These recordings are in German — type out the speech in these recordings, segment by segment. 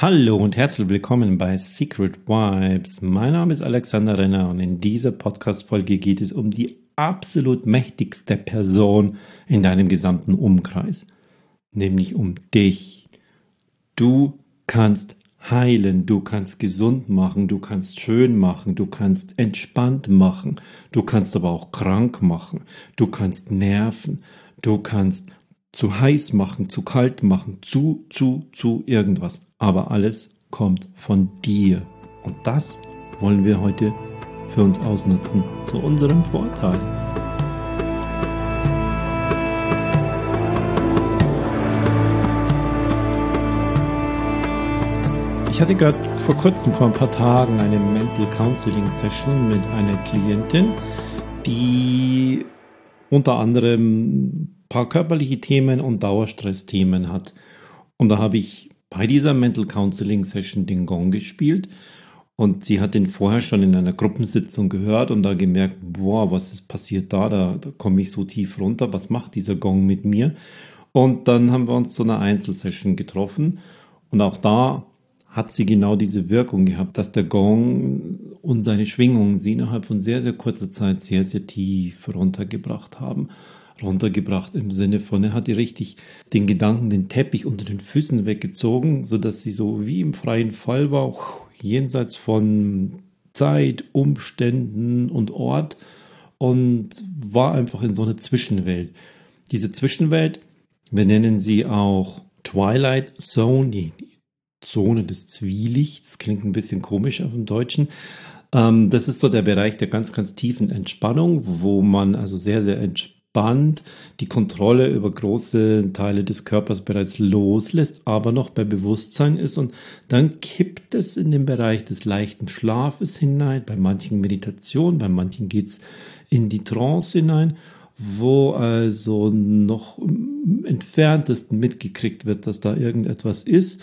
Hallo und herzlich willkommen bei Secret Vibes. Mein Name ist Alexander Renner und in dieser Podcast-Folge geht es um die absolut mächtigste Person in deinem gesamten Umkreis, nämlich um dich. Du kannst heilen, du kannst gesund machen, du kannst schön machen, du kannst entspannt machen, du kannst aber auch krank machen, du kannst nerven, du kannst zu heiß machen, zu kalt machen, zu, zu, zu irgendwas. Aber alles kommt von dir. Und das wollen wir heute für uns ausnutzen, zu unserem Vorteil. Ich hatte gerade vor kurzem, vor ein paar Tagen, eine Mental Counseling Session mit einer Klientin, die unter anderem ein paar körperliche Themen und Dauerstressthemen hat. Und da habe ich bei dieser Mental Counseling Session den Gong gespielt und sie hat den vorher schon in einer Gruppensitzung gehört und da gemerkt, boah, was ist passiert da? Da, da komme ich so tief runter. Was macht dieser Gong mit mir? Und dann haben wir uns zu einer Einzelsession getroffen und auch da hat sie genau diese Wirkung gehabt, dass der Gong und seine Schwingungen sie innerhalb von sehr, sehr kurzer Zeit sehr, sehr tief runtergebracht haben. Runtergebracht im Sinne von, er hat ihr richtig den Gedanken, den Teppich unter den Füßen weggezogen, sodass sie so wie im freien Fall war, jenseits von Zeit, Umständen und Ort und war einfach in so einer Zwischenwelt. Diese Zwischenwelt, wir nennen sie auch Twilight Zone, die Zone des Zwielichts. Klingt ein bisschen komisch auf dem Deutschen. Ähm, das ist so der Bereich der ganz, ganz tiefen Entspannung, wo man also sehr, sehr entspannt die Kontrolle über große Teile des Körpers bereits loslässt, aber noch bei Bewusstsein ist. Und dann kippt es in den Bereich des leichten Schlafes hinein. Bei manchen Meditation, bei manchen geht es in die Trance hinein wo also noch im entferntesten mitgekriegt wird, dass da irgendetwas ist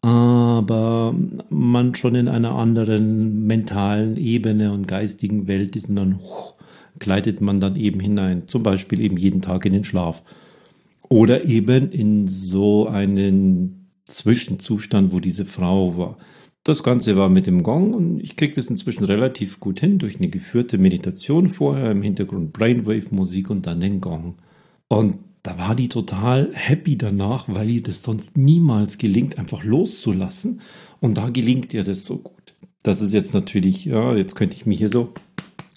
aber man schon in einer anderen mentalen Ebene und geistigen Welt ist und dann huch, gleitet man dann eben hinein, zum Beispiel eben jeden Tag in den Schlaf oder eben in so einen Zwischenzustand, wo diese Frau war. Das Ganze war mit dem Gong und ich kriege das inzwischen relativ gut hin durch eine geführte Meditation vorher im Hintergrund Brainwave-Musik und dann den Gong. Und da war die total happy danach, weil ihr das sonst niemals gelingt, einfach loszulassen. Und da gelingt ihr das so gut. Das ist jetzt natürlich, ja, jetzt könnte ich mich hier so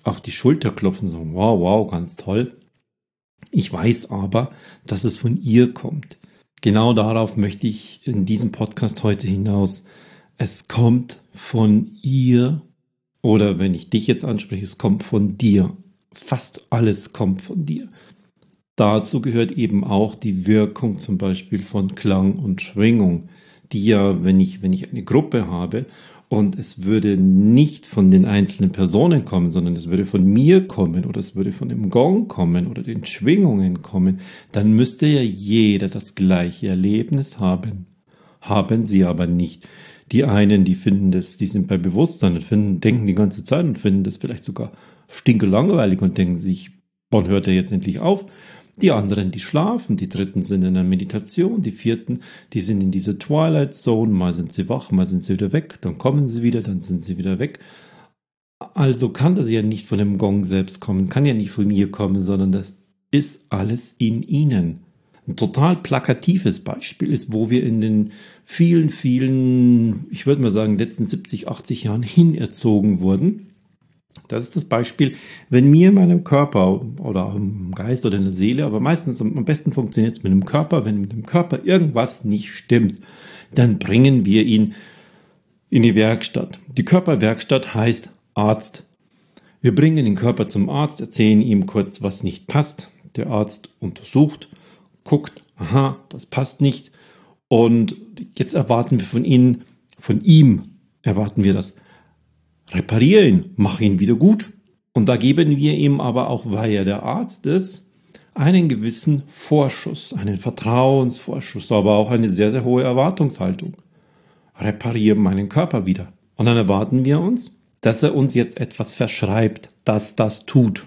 auf die Schulter klopfen, so, wow, wow, ganz toll. Ich weiß aber, dass es von ihr kommt. Genau darauf möchte ich in diesem Podcast heute hinaus. Es kommt von ihr oder wenn ich dich jetzt anspreche, es kommt von dir. Fast alles kommt von dir. Dazu gehört eben auch die Wirkung zum Beispiel von Klang und Schwingung, die ja, wenn ich, wenn ich eine Gruppe habe und es würde nicht von den einzelnen Personen kommen, sondern es würde von mir kommen oder es würde von dem Gong kommen oder den Schwingungen kommen, dann müsste ja jeder das gleiche Erlebnis haben. Haben sie aber nicht. Die einen, die finden das, die sind bei Bewusstsein und finden, denken die ganze Zeit und finden das vielleicht sogar stinke langweilig und denken sich, wann hört er jetzt endlich auf? Die anderen, die schlafen, die dritten sind in der Meditation, die vierten, die sind in dieser Twilight Zone, mal sind sie wach, mal sind sie wieder weg, dann kommen sie wieder, dann sind sie wieder weg. Also kann das ja nicht von dem Gong selbst kommen, kann ja nicht von mir kommen, sondern das ist alles in ihnen. Ein total plakatives Beispiel ist, wo wir in den vielen, vielen, ich würde mal sagen, letzten 70, 80 Jahren hinerzogen wurden das ist das Beispiel, wenn mir in meinem Körper oder im Geist oder in der Seele, aber meistens am besten funktioniert es mit dem Körper, wenn mit dem Körper irgendwas nicht stimmt, dann bringen wir ihn in die Werkstatt. Die Körperwerkstatt heißt Arzt. Wir bringen den Körper zum Arzt, erzählen ihm kurz, was nicht passt. Der Arzt untersucht, guckt, aha, das passt nicht. Und jetzt erwarten wir von Ihnen, von ihm erwarten wir das repariere ihn, mach ihn wieder gut. Und da geben wir ihm aber auch, weil er der Arzt ist, einen gewissen Vorschuss, einen Vertrauensvorschuss, aber auch eine sehr, sehr hohe Erwartungshaltung. Repariere meinen Körper wieder. Und dann erwarten wir uns, dass er uns jetzt etwas verschreibt, das das tut.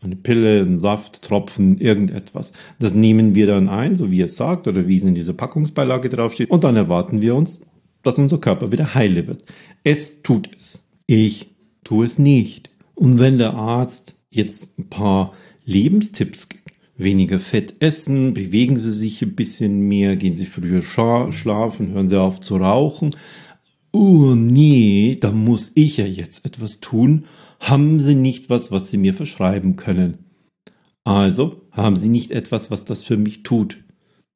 Eine Pille, ein Saft, Tropfen, irgendetwas. Das nehmen wir dann ein, so wie es sagt oder wie es in dieser Packungsbeilage draufsteht. Und dann erwarten wir uns, dass unser Körper wieder heile wird. Es tut es. Ich tue es nicht. Und wenn der Arzt jetzt ein paar Lebenstipps gibt, weniger Fett essen, bewegen Sie sich ein bisschen mehr, gehen Sie früher schlafen, hören Sie auf zu rauchen. Oh nee, da muss ich ja jetzt etwas tun. Haben Sie nicht was, was Sie mir verschreiben können? Also haben Sie nicht etwas, was das für mich tut.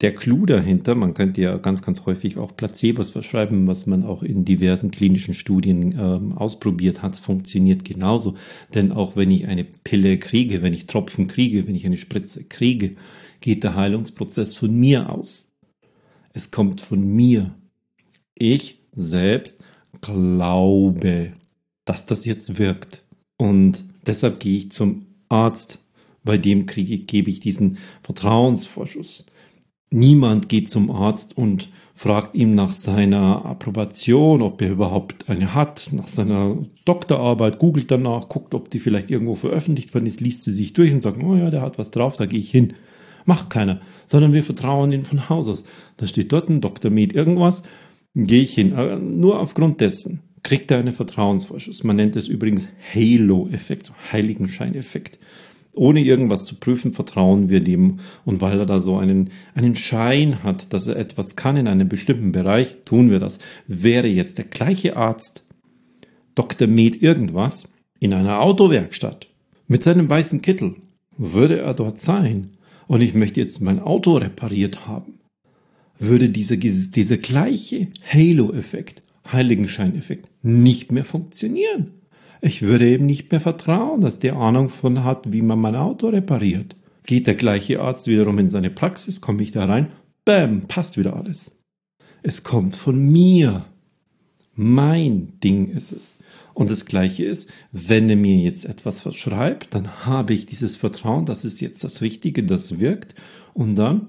Der Clou dahinter, man könnte ja ganz, ganz häufig auch Placebos verschreiben, was man auch in diversen klinischen Studien ähm, ausprobiert hat, funktioniert genauso. Denn auch wenn ich eine Pille kriege, wenn ich Tropfen kriege, wenn ich eine Spritze kriege, geht der Heilungsprozess von mir aus. Es kommt von mir. Ich selbst glaube, dass das jetzt wirkt. Und deshalb gehe ich zum Arzt. Bei dem kriege, gebe ich diesen Vertrauensvorschuss. Niemand geht zum Arzt und fragt ihm nach seiner Approbation, ob er überhaupt eine hat, nach seiner Doktorarbeit, googelt danach, guckt, ob die vielleicht irgendwo veröffentlicht worden ist, liest sie sich durch und sagt, oh ja, der hat was drauf, da gehe ich hin. Macht keiner, sondern wir vertrauen ihm von Haus aus. Da steht dort ein Dr. Med irgendwas, gehe ich hin. Äh, nur aufgrund dessen kriegt er einen Vertrauensvorschuss. Man nennt es übrigens Halo-Effekt, Heiligenscheineffekt ohne irgendwas zu prüfen, vertrauen wir dem. Und weil er da so einen, einen Schein hat, dass er etwas kann in einem bestimmten Bereich, tun wir das. Wäre jetzt der gleiche Arzt, Dr. Med irgendwas, in einer Autowerkstatt, mit seinem weißen Kittel, würde er dort sein und ich möchte jetzt mein Auto repariert haben, würde dieser, dieser gleiche Halo-Effekt, Heiligenschein-Effekt, nicht mehr funktionieren. Ich würde eben nicht mehr vertrauen, dass der Ahnung von hat, wie man mein Auto repariert. Geht der gleiche Arzt wiederum in seine Praxis, komme ich da rein, bam, passt wieder alles. Es kommt von mir. Mein Ding ist es. Und das Gleiche ist, wenn er mir jetzt etwas verschreibt, dann habe ich dieses Vertrauen, das ist jetzt das Richtige, das wirkt. Und dann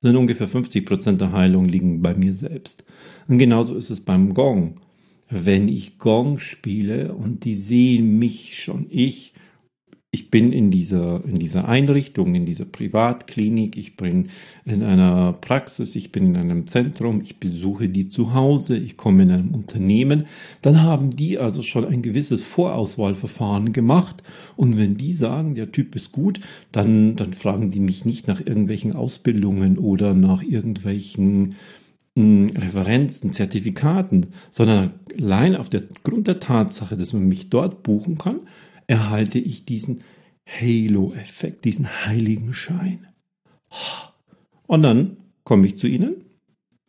sind ungefähr 50 Prozent der Heilung liegen bei mir selbst. Und genauso ist es beim Gong wenn ich Gong spiele und die sehen mich schon. Ich, ich bin in dieser, in dieser Einrichtung, in dieser Privatklinik, ich bin in einer Praxis, ich bin in einem Zentrum, ich besuche die zu Hause, ich komme in einem Unternehmen, dann haben die also schon ein gewisses Vorauswahlverfahren gemacht und wenn die sagen, der Typ ist gut, dann, dann fragen die mich nicht nach irgendwelchen Ausbildungen oder nach irgendwelchen Referenzen, Zertifikaten, sondern allein auf der Grund der Tatsache, dass man mich dort buchen kann, erhalte ich diesen Halo-Effekt, diesen heiligen Schein. Und dann komme ich zu Ihnen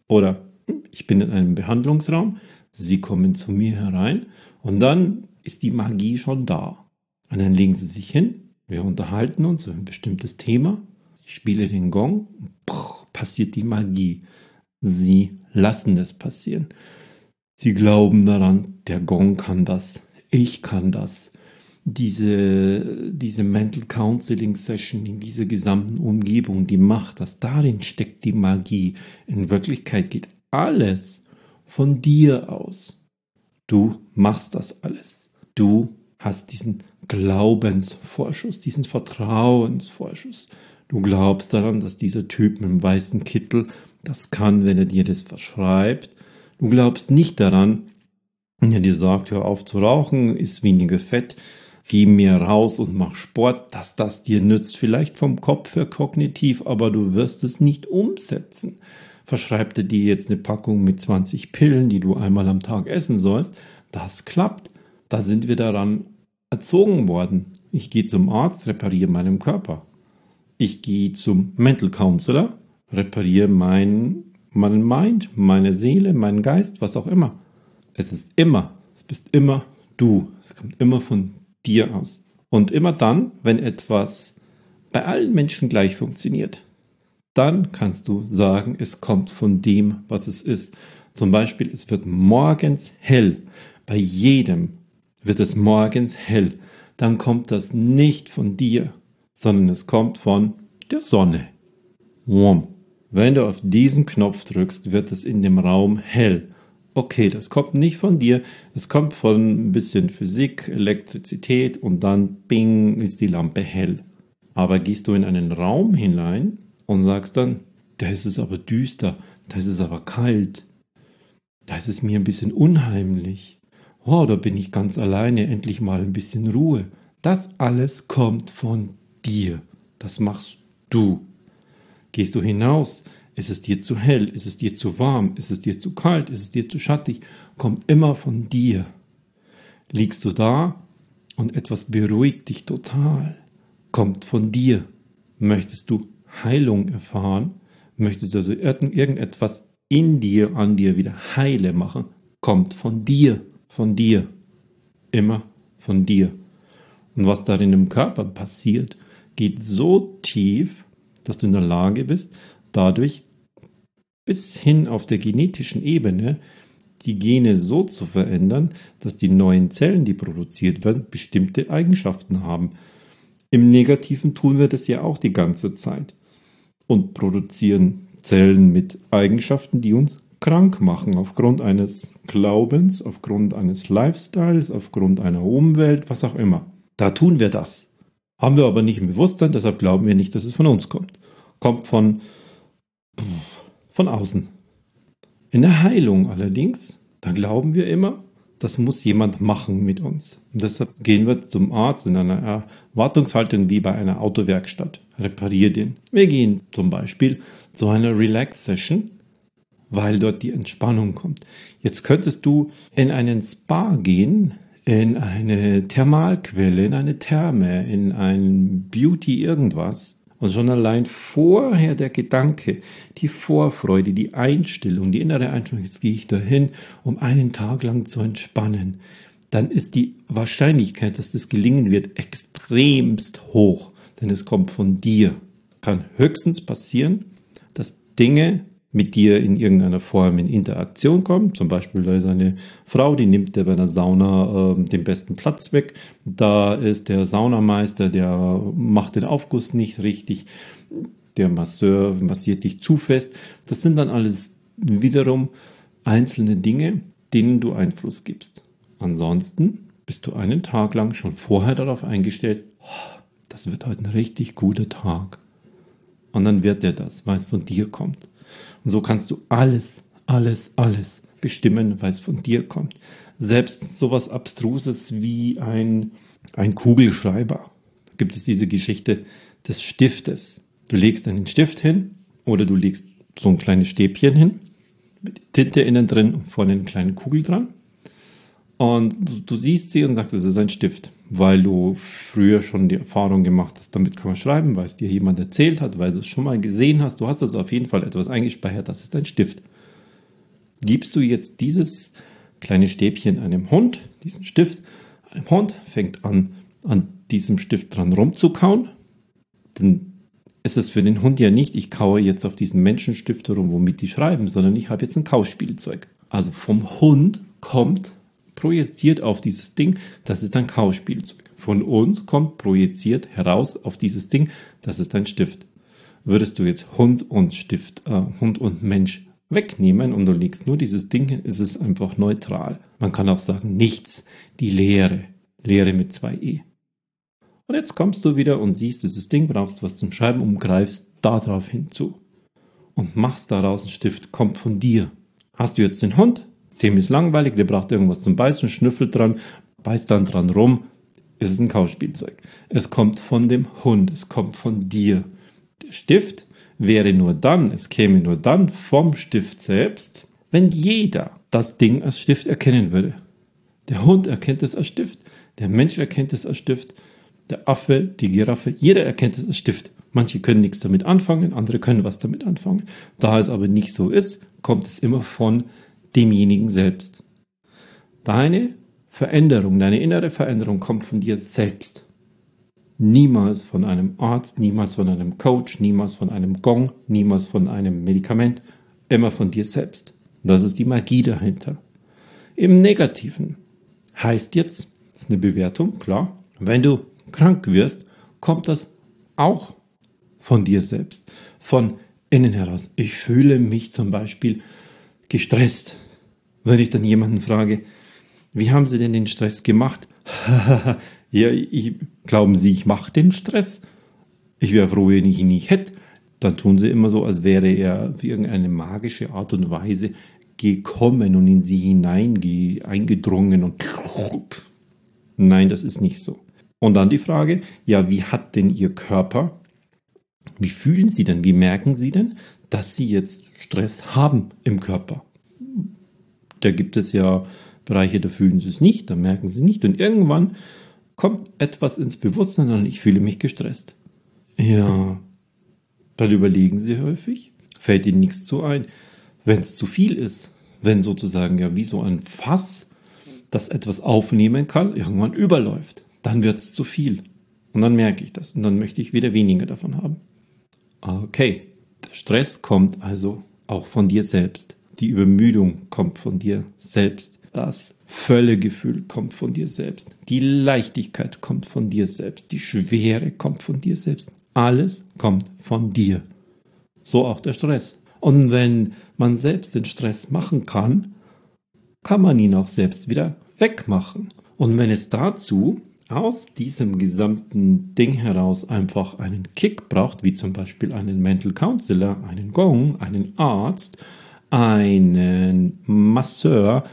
oder ich bin in einem Behandlungsraum, Sie kommen zu mir herein und dann ist die Magie schon da. Und dann legen Sie sich hin, wir unterhalten uns über ein bestimmtes Thema, ich spiele den Gong, passiert die Magie. Sie lassen es passieren. Sie glauben daran, der Gong kann das, ich kann das. Diese, diese Mental Counseling Session in dieser gesamten Umgebung, die macht das. Darin steckt die Magie. In Wirklichkeit geht alles von dir aus. Du machst das alles. Du hast diesen Glaubensvorschuss, diesen Vertrauensvorschuss. Du glaubst daran, dass dieser Typ mit dem weißen Kittel das kann, wenn er dir das verschreibt. Du glaubst nicht daran, wenn er dir sagt, hör auf zu rauchen, isst weniger Fett, geh mehr raus und mach Sport, dass das dir nützt. Vielleicht vom Kopf her kognitiv, aber du wirst es nicht umsetzen. Verschreibt er dir jetzt eine Packung mit 20 Pillen, die du einmal am Tag essen sollst, das klappt. Da sind wir daran erzogen worden. Ich gehe zum Arzt, repariere meinen Körper. Ich gehe zum Mental Counselor, repariere mein, mein Mind, meine Seele, meinen Geist, was auch immer. Es ist immer, es bist immer du. Es kommt immer von dir aus. Und immer dann, wenn etwas bei allen Menschen gleich funktioniert, dann kannst du sagen, es kommt von dem, was es ist. Zum Beispiel, es wird morgens hell. Bei jedem wird es morgens hell. Dann kommt das nicht von dir, sondern es kommt von der Sonne. Warm. Wenn du auf diesen Knopf drückst, wird es in dem Raum hell. Okay, das kommt nicht von dir, es kommt von ein bisschen Physik, Elektrizität und dann bing ist die Lampe hell. Aber gehst du in einen Raum hinein und sagst dann, da ist es aber düster, da ist es aber kalt. Da ist mir ein bisschen unheimlich. Oh, da bin ich ganz alleine, endlich mal ein bisschen Ruhe. Das alles kommt von dir. Das machst du. Gehst du hinaus, ist es dir zu hell, ist es dir zu warm, ist es dir zu kalt, ist es dir zu schattig, kommt immer von dir. Liegst du da und etwas beruhigt dich total, kommt von dir. Möchtest du Heilung erfahren, möchtest du also irgendetwas in dir, an dir wieder heile machen, kommt von dir, von dir, immer von dir. Und was darin im Körper passiert, geht so tief, dass du in der Lage bist, dadurch bis hin auf der genetischen Ebene die Gene so zu verändern, dass die neuen Zellen, die produziert werden, bestimmte Eigenschaften haben. Im Negativen tun wir das ja auch die ganze Zeit und produzieren Zellen mit Eigenschaften, die uns krank machen, aufgrund eines Glaubens, aufgrund eines Lifestyles, aufgrund einer Umwelt, was auch immer. Da tun wir das. Haben wir aber nicht im Bewusstsein, deshalb glauben wir nicht, dass es von uns kommt. Kommt von, von außen. In der Heilung allerdings, da glauben wir immer, das muss jemand machen mit uns. Und deshalb gehen wir zum Arzt in einer Erwartungshaltung wie bei einer Autowerkstatt. Reparier den. Wir gehen zum Beispiel zu einer Relax-Session, weil dort die Entspannung kommt. Jetzt könntest du in einen Spa gehen, in eine Thermalquelle, in eine Therme, in ein Beauty irgendwas und schon allein vorher der Gedanke, die Vorfreude, die Einstellung, die innere Einstellung, jetzt gehe ich dahin, um einen Tag lang zu entspannen, dann ist die Wahrscheinlichkeit, dass das gelingen wird, extremst hoch. Denn es kommt von dir. Kann höchstens passieren, dass Dinge mit dir in irgendeiner Form in Interaktion kommt. Zum Beispiel da ist eine Frau, die nimmt dir bei einer Sauna äh, den besten Platz weg. Da ist der Saunameister, der macht den Aufguss nicht richtig. Der Masseur massiert dich zu fest. Das sind dann alles wiederum einzelne Dinge, denen du Einfluss gibst. Ansonsten bist du einen Tag lang schon vorher darauf eingestellt, oh, das wird heute ein richtig guter Tag. Und dann wird er das, weil es von dir kommt. Und so kannst du alles, alles, alles bestimmen, weil es von dir kommt. Selbst sowas Abstruses wie ein, ein Kugelschreiber. Da gibt es diese Geschichte des Stiftes. Du legst einen Stift hin oder du legst so ein kleines Stäbchen hin mit Tinte innen drin und vorne eine kleine Kugel dran. Und du, du siehst sie und sagst, es ist ein Stift, weil du früher schon die Erfahrung gemacht hast, damit kann man schreiben, weil es dir jemand erzählt hat, weil du es schon mal gesehen hast. Du hast also auf jeden Fall etwas eingespeichert, das ist ein Stift. Gibst du jetzt dieses kleine Stäbchen einem Hund, diesen Stift, einem Hund, fängt an, an diesem Stift dran rumzukauen, dann ist es für den Hund ja nicht, ich kaue jetzt auf diesen Menschenstift herum, womit die schreiben, sondern ich habe jetzt ein Kauspielzeug. Also vom Hund kommt projiziert auf dieses Ding, das ist ein Kauspielzeug. Von uns kommt projiziert heraus auf dieses Ding, das ist ein Stift. Würdest du jetzt Hund und Stift, äh, Hund und Mensch wegnehmen und du legst nur dieses Ding ist es einfach neutral. Man kann auch sagen, nichts, die Leere, Leere mit zwei E. Und jetzt kommst du wieder und siehst dieses Ding, brauchst was zum Schreiben und greifst darauf hinzu. Und machst daraus einen Stift, kommt von dir. Hast du jetzt den Hund, dem ist langweilig, der braucht irgendwas zum Beißen, schnüffelt dran, beißt dann dran rum. Es ist ein Kauspielzeug. Es kommt von dem Hund, es kommt von dir. Der Stift wäre nur dann, es käme nur dann vom Stift selbst, wenn jeder das Ding als Stift erkennen würde. Der Hund erkennt es als Stift, der Mensch erkennt es als Stift, der Affe, die Giraffe, jeder erkennt es als Stift. Manche können nichts damit anfangen, andere können was damit anfangen. Da es aber nicht so ist, kommt es immer von demjenigen selbst. Deine Veränderung, deine innere Veränderung kommt von dir selbst. Niemals von einem Arzt, niemals von einem Coach, niemals von einem Gong, niemals von einem Medikament, immer von dir selbst. Das ist die Magie dahinter. Im Negativen heißt jetzt, das ist eine Bewertung, klar, wenn du krank wirst, kommt das auch von dir selbst, von innen heraus. Ich fühle mich zum Beispiel gestresst. Wenn ich dann jemanden frage, wie haben Sie denn den Stress gemacht? ja, ich, glauben Sie, ich mache den Stress? Ich wäre froh, wenn ich ihn nicht hätte. Dann tun sie immer so, als wäre er auf irgendeine magische Art und Weise gekommen und in sie hinein eingedrungen und nein, das ist nicht so. Und dann die Frage, ja, wie hat denn Ihr Körper, wie fühlen Sie denn, wie merken Sie denn, dass Sie jetzt Stress haben im Körper? Da gibt es ja Bereiche, da fühlen Sie es nicht, da merken Sie nicht und irgendwann kommt etwas ins Bewusstsein und ich fühle mich gestresst. Ja, dann überlegen Sie häufig, fällt Ihnen nichts zu ein. Wenn es zu viel ist, wenn sozusagen ja wie so ein Fass, das etwas aufnehmen kann, irgendwann überläuft, dann wird es zu viel. Und dann merke ich das und dann möchte ich wieder weniger davon haben. Okay, der Stress kommt also auch von dir selbst. Die Übermüdung kommt von dir selbst. Das Völlegefühl kommt von dir selbst. Die Leichtigkeit kommt von dir selbst. Die Schwere kommt von dir selbst. Alles kommt von dir. So auch der Stress. Und wenn man selbst den Stress machen kann, kann man ihn auch selbst wieder wegmachen. Und wenn es dazu aus diesem gesamten Ding heraus einfach einen Kick braucht, wie zum Beispiel einen Mental Counselor, einen Gong, einen Arzt, einen Masseur,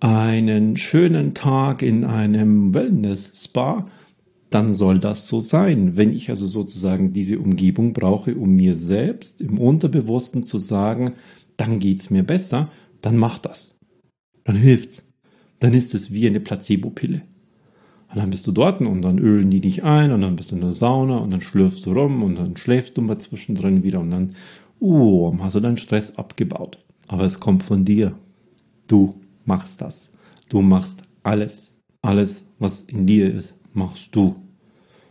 einen schönen Tag in einem Wellness-Spa, dann soll das so sein. Wenn ich also sozusagen diese Umgebung brauche, um mir selbst im Unterbewussten zu sagen, dann geht es mir besser, dann mach das. Dann hilft's. Dann ist es wie eine Placebo-Pille. Und dann bist du dort und dann ölen die dich ein und dann bist du in der Sauna und dann schlürfst du rum und dann schläfst du mal zwischendrin wieder und dann, oh, hast du deinen Stress abgebaut. Aber es kommt von dir. Du machst das. Du machst alles. Alles, was in dir ist, machst du.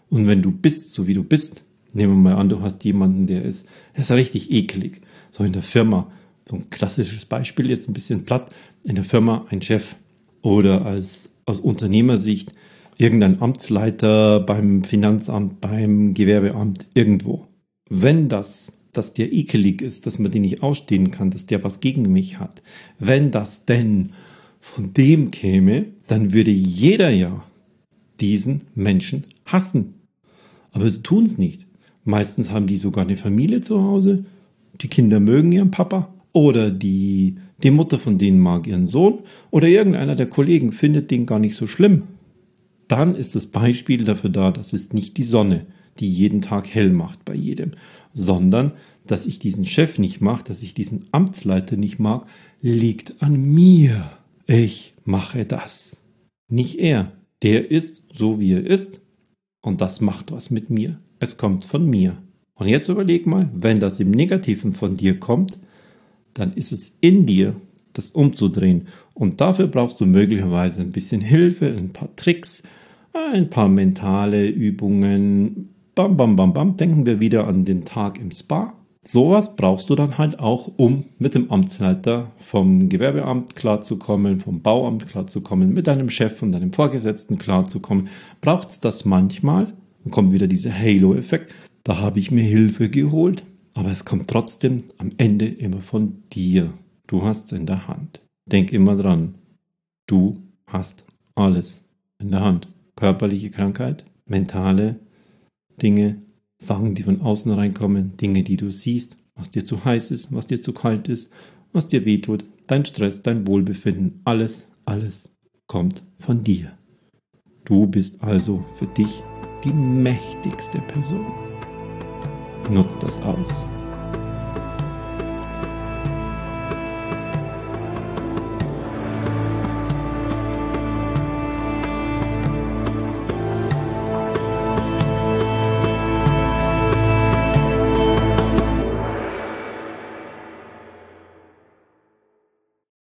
Und wenn du bist, so wie du bist, nehmen wir mal an, du hast jemanden, der ist, der ist richtig eklig. So in der Firma, so ein klassisches Beispiel, jetzt ein bisschen platt, in der Firma ein Chef oder als aus Unternehmersicht irgendein Amtsleiter beim Finanzamt, beim Gewerbeamt, irgendwo. Wenn das, dass der ekelig ist, dass man den nicht ausstehen kann, dass der was gegen mich hat, wenn das denn von dem käme, dann würde jeder ja diesen Menschen hassen. Aber sie tun es nicht. Meistens haben die sogar eine Familie zu Hause, die Kinder mögen ihren Papa oder die, die Mutter von denen mag ihren Sohn oder irgendeiner der Kollegen findet den gar nicht so schlimm dann ist das Beispiel dafür da, dass es nicht die Sonne, die jeden Tag hell macht bei jedem, sondern dass ich diesen Chef nicht mag, dass ich diesen Amtsleiter nicht mag, liegt an mir. Ich mache das. Nicht er. Der ist so, wie er ist. Und das macht was mit mir. Es kommt von mir. Und jetzt überleg mal, wenn das im Negativen von dir kommt, dann ist es in dir, das umzudrehen. Und dafür brauchst du möglicherweise ein bisschen Hilfe, ein paar Tricks, ein paar mentale Übungen. Bam, bam, bam, bam. Denken wir wieder an den Tag im Spa. Sowas brauchst du dann halt auch, um mit dem Amtsleiter vom Gewerbeamt klarzukommen, vom Bauamt klarzukommen, mit deinem Chef und deinem Vorgesetzten klarzukommen. Braucht es das manchmal? Dann kommt wieder dieser Halo-Effekt. Da habe ich mir Hilfe geholt, aber es kommt trotzdem am Ende immer von dir. Du hast es in der Hand. Denk immer dran. Du hast alles in der Hand körperliche Krankheit, mentale Dinge, Sachen, die von außen reinkommen, Dinge, die du siehst, was dir zu heiß ist, was dir zu kalt ist, was dir wehtut, dein Stress, dein Wohlbefinden, alles, alles kommt von dir. Du bist also für dich die mächtigste Person. Nutzt das aus.